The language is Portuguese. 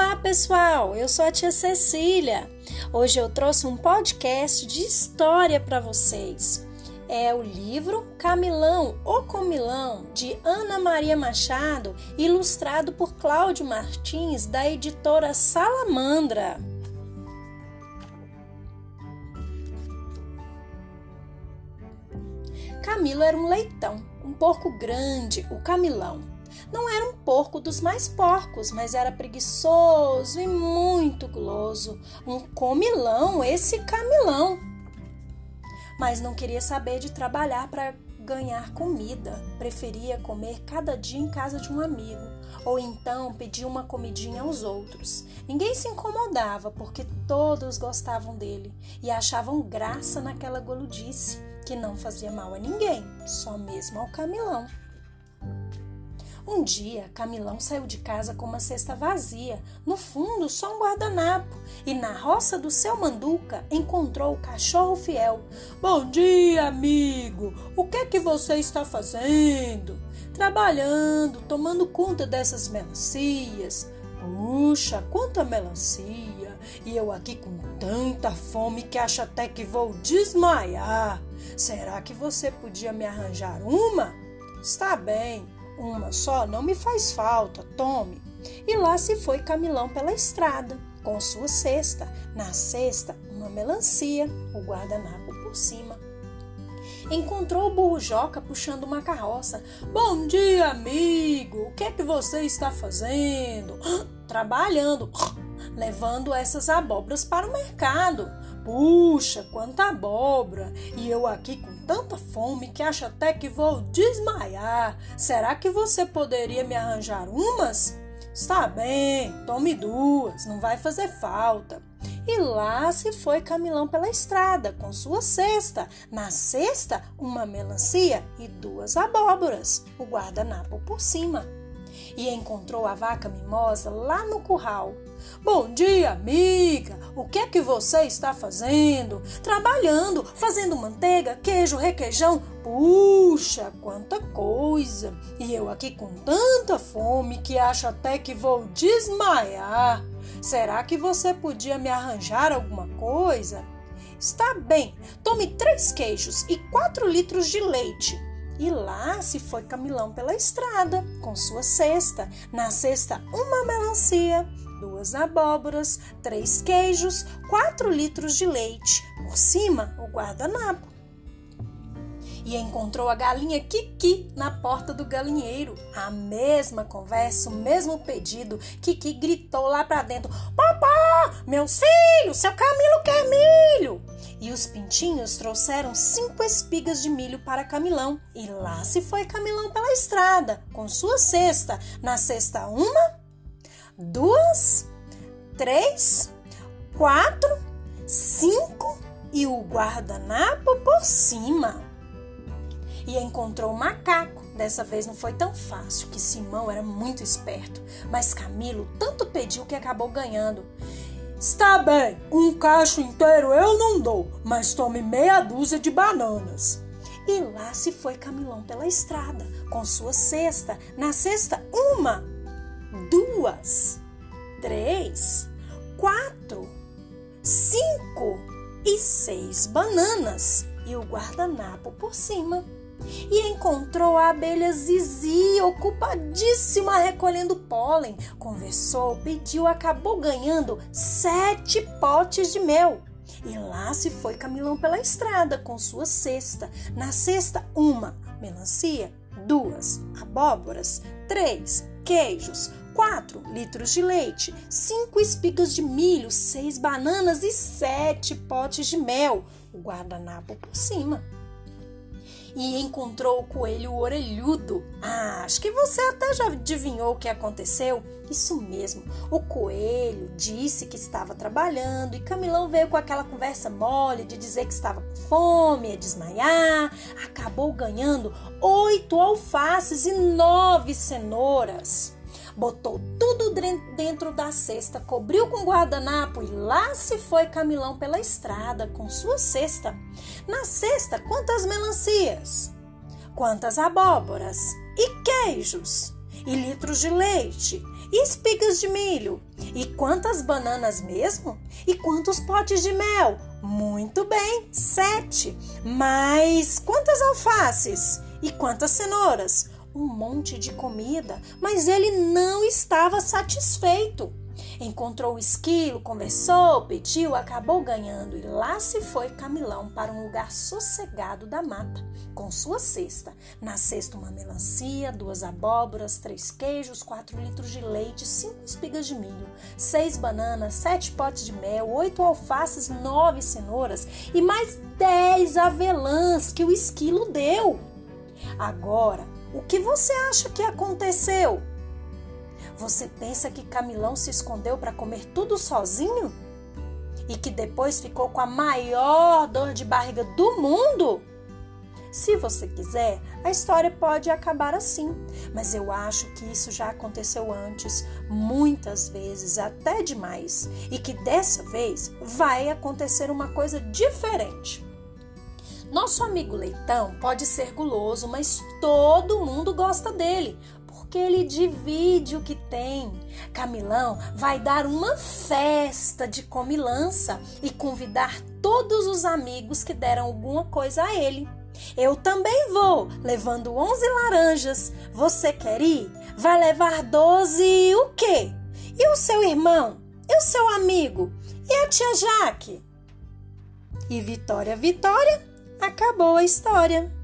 Olá, pessoal! Eu sou a tia Cecília. Hoje eu trouxe um podcast de história para vocês. É o livro Camilão, o Comilão, de Ana Maria Machado, ilustrado por Cláudio Martins, da editora Salamandra. Camilo era um leitão, um porco grande, o Camilão. Não era um porco dos mais porcos, mas era preguiçoso e muito guloso. Um comilão, esse Camilão. Mas não queria saber de trabalhar para ganhar comida. Preferia comer cada dia em casa de um amigo, ou então pedir uma comidinha aos outros. Ninguém se incomodava porque todos gostavam dele e achavam graça naquela goludice que não fazia mal a ninguém, só mesmo ao Camilão. Um dia, Camilão saiu de casa com uma cesta vazia, no fundo só um guardanapo, e na roça do seu manduca encontrou o cachorro fiel. Bom dia, amigo! O que é que você está fazendo? Trabalhando, tomando conta dessas melancias. Puxa, quanta melancia! E eu aqui com tanta fome que acho até que vou desmaiar. Será que você podia me arranjar uma? Está bem, uma só não me faz falta, tome. E lá se foi Camilão pela estrada, com sua cesta. Na cesta, uma melancia, o guardanapo por cima. Encontrou o burro Joca puxando uma carroça. Bom dia, amigo! O que é que você está fazendo? Trabalhando, levando essas abóboras para o mercado. Puxa, quanta abóbora! E eu aqui com tanta fome que acho até que vou desmaiar. Será que você poderia me arranjar umas? Está bem, tome duas, não vai fazer falta. E lá se foi Camilão pela estrada com sua cesta. Na cesta, uma melancia e duas abóboras, o guardanapo por cima e encontrou a vaca mimosa lá no curral. Bom dia, amiga! O que é que você está fazendo? Trabalhando, fazendo manteiga, queijo, requeijão. Puxa, quanta coisa! E eu aqui com tanta fome que acho até que vou desmaiar. Será que você podia me arranjar alguma coisa? Está bem, tome três queijos e quatro litros de leite. E lá se foi Camilão pela estrada, com sua cesta. Na cesta, uma melancia, duas abóboras, três queijos, quatro litros de leite. Por cima, o guardanapo. E encontrou a galinha Kiki na porta do galinheiro. A mesma conversa, o mesmo pedido. Kiki gritou lá para dentro: Papá, meus filhos, seu Camilo quer milho e os pintinhos trouxeram cinco espigas de milho para Camilão. E lá se foi Camilão pela estrada, com sua cesta. Na cesta, uma, duas, três, quatro, cinco e o guardanapo por cima. E encontrou o macaco. Dessa vez não foi tão fácil, que Simão era muito esperto, mas Camilo tanto pediu que acabou ganhando. Está bem, um cacho inteiro eu não dou, mas tome meia dúzia de bananas. E lá se foi Camilão pela estrada, com sua cesta. Na cesta, uma, duas, três, quatro, cinco e seis bananas e o guardanapo por cima e encontrou a abelha Zizi ocupadíssima recolhendo pólen. Conversou, pediu, acabou ganhando sete potes de mel. E lá se foi Camilão pela estrada com sua cesta. Na cesta, uma melancia, duas abóboras, três queijos, quatro litros de leite, cinco espigas de milho, seis bananas e sete potes de mel. O guardanapo por cima e encontrou o coelho orelhudo. Ah, acho que você até já adivinhou o que aconteceu. Isso mesmo, o coelho disse que estava trabalhando e Camilão veio com aquela conversa mole de dizer que estava com fome, ia desmaiar. Acabou ganhando oito alfaces e nove cenouras botou tudo dentro da cesta, cobriu com guardanapo e lá se foi Camilão pela estrada com sua cesta. Na cesta, quantas melancias? Quantas abóboras? E queijos? e litros de leite, e espigas de milho. E quantas bananas mesmo? E quantos potes de mel? Muito bem, sete. Mas quantas alfaces? E quantas cenouras? Um monte de comida, mas ele não estava satisfeito. Encontrou o esquilo, conversou, pediu, acabou ganhando e lá se foi Camilão para um lugar sossegado da mata, com sua cesta. Na cesta uma melancia, duas abóboras, três queijos, quatro litros de leite, cinco espigas de milho, seis bananas, sete potes de mel, oito alfaces, nove cenouras e mais dez avelãs que o esquilo deu. Agora, o que você acha que aconteceu? Você pensa que Camilão se escondeu para comer tudo sozinho? E que depois ficou com a maior dor de barriga do mundo? Se você quiser, a história pode acabar assim, mas eu acho que isso já aconteceu antes, muitas vezes, até demais, e que dessa vez vai acontecer uma coisa diferente. Nosso amigo Leitão pode ser guloso, mas todo mundo gosta dele, porque ele divide o que tem. Camilão vai dar uma festa de comilança e convidar todos os amigos que deram alguma coisa a ele. Eu também vou, levando 11 laranjas. Você quer ir? Vai levar 12 o quê? E o seu irmão? E o seu amigo? E a tia Jaque? E Vitória, Vitória, acabou a história.